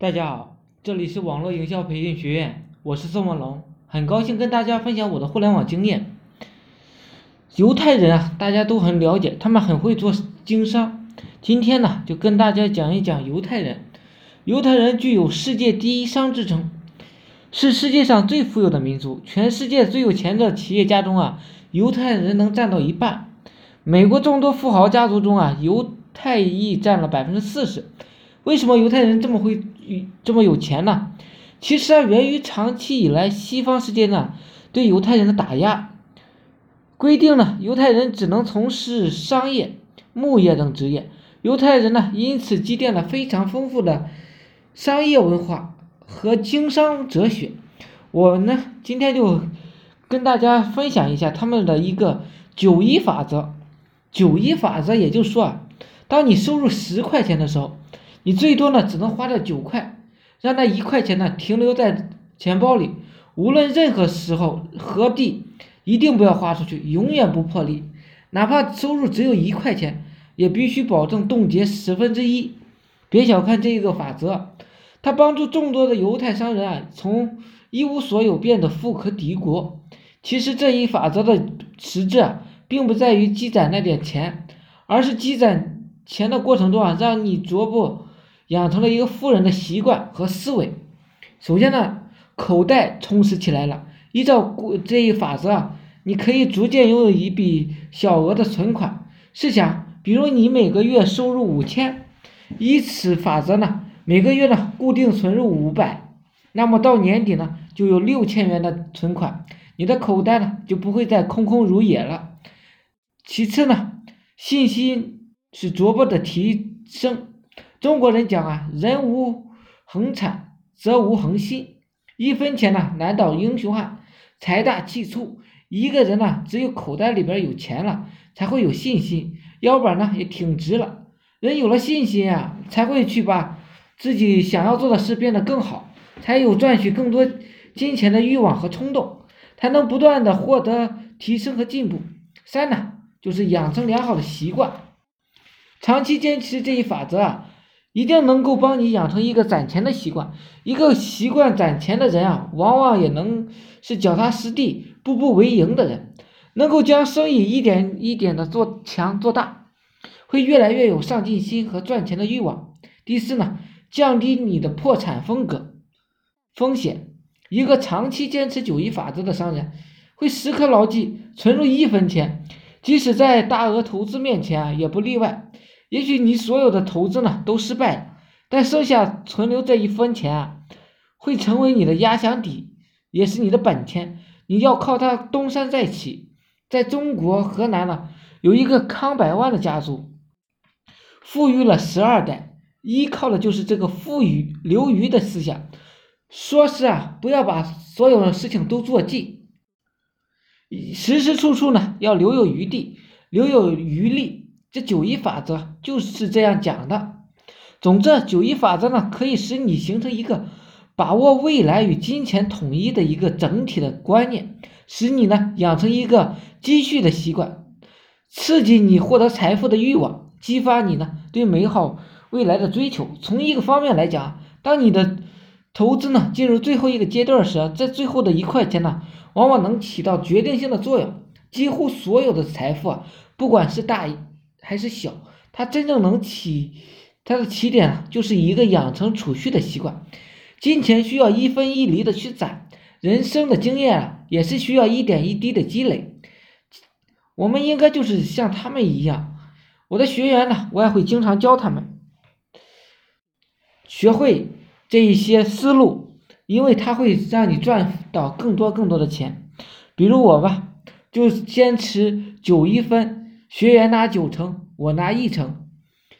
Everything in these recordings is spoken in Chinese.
大家好，这里是网络营销培训学院，我是宋文龙，很高兴跟大家分享我的互联网经验。犹太人啊，大家都很了解，他们很会做经商。今天呢，就跟大家讲一讲犹太人。犹太人具有世界第一商之称，是世界上最富有的民族。全世界最有钱的企业家中啊，犹太人能占到一半。美国众多富豪家族中啊，犹太裔占了百分之四十。为什么犹太人这么会这么有钱呢？其实啊，源于长期以来西方世界呢对犹太人的打压，规定呢犹太人只能从事商业、牧业等职业。犹太人呢因此积淀了非常丰富的商业文化和经商哲学。我呢今天就跟大家分享一下他们的一个九一法则。九一法则也就是说啊，当你收入十块钱的时候。你最多呢只能花掉九块，让那一块钱呢停留在钱包里，无论任何时候何地，一定不要花出去，永远不破例。哪怕收入只有一块钱，也必须保证冻结十分之一。别小看这一个法则，它帮助众多的犹太商人啊从一无所有变得富可敌国。其实这一法则的实质啊，并不在于积攒那点钱，而是积攒钱的过程中啊，让你逐步。养成了一个富人的习惯和思维。首先呢，口袋充实起来了。依照这一法则啊，你可以逐渐拥有一笔小额的存款。试想，比如你每个月收入五千，依此法则呢，每个月呢固定存入五百，那么到年底呢就有六千元的存款，你的口袋呢就不会再空空如也了。其次呢，信心是逐步的提升。中国人讲啊，人无恒产则无恒心。一分钱呢难倒英雄汉，财大气粗。一个人呢，只有口袋里边有钱了，才会有信心，腰板呢也挺直了。人有了信心啊，才会去把自己想要做的事变得更好，才有赚取更多金钱的欲望和冲动，才能不断的获得提升和进步。三呢，就是养成良好的习惯，长期坚持这一法则啊。一定能够帮你养成一个攒钱的习惯。一个习惯攒钱的人啊，往往也能是脚踏实地、步步为营的人，能够将生意一点一点的做强做大，会越来越有上进心和赚钱的欲望。第四呢，降低你的破产风格风险。一个长期坚持九一法则的商人，会时刻牢记存入一分钱，即使在大额投资面前啊，也不例外。也许你所有的投资呢都失败了，但剩下存留这一分钱啊，会成为你的压箱底，也是你的本钱。你要靠它东山再起。在中国河南呢，有一个康百万的家族，富裕了十二代，依靠的就是这个富余留余的思想。说是啊，不要把所有的事情都做尽，时时处处呢要留有余地，留有余力。这九一法则就是这样讲的。总之，九一法则呢，可以使你形成一个把握未来与金钱统一的一个整体的观念，使你呢养成一个积蓄的习惯，刺激你获得财富的欲望，激发你呢对美好未来的追求。从一个方面来讲，当你的投资呢进入最后一个阶段时，这最后的一块钱呢，往往能起到决定性的作用。几乎所有的财富啊，不管是大。还是小，它真正能起它的起点就是一个养成储蓄的习惯。金钱需要一分一厘的去攒，人生的经验啊也是需要一点一滴的积累。我们应该就是像他们一样，我的学员呢，我也会经常教他们学会这一些思路，因为它会让你赚到更多更多的钱。比如我吧，就坚持九一分。学员拿九成，我拿一成。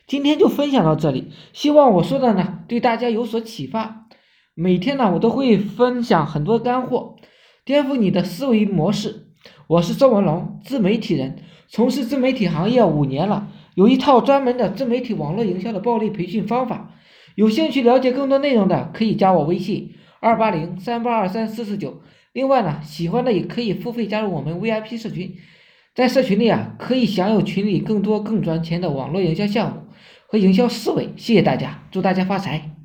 今天就分享到这里，希望我说的呢对大家有所启发。每天呢我都会分享很多干货，颠覆你的思维模式。我是周文龙，自媒体人，从事自媒体行业五年了，有一套专门的自媒体网络营销的暴力培训方法。有兴趣了解更多内容的，可以加我微信二八零三八二三四四九。另外呢，喜欢的也可以付费加入我们 VIP 社群。在社群里啊，可以享有群里更多更赚钱的网络营销项目和营销思维。谢谢大家，祝大家发财。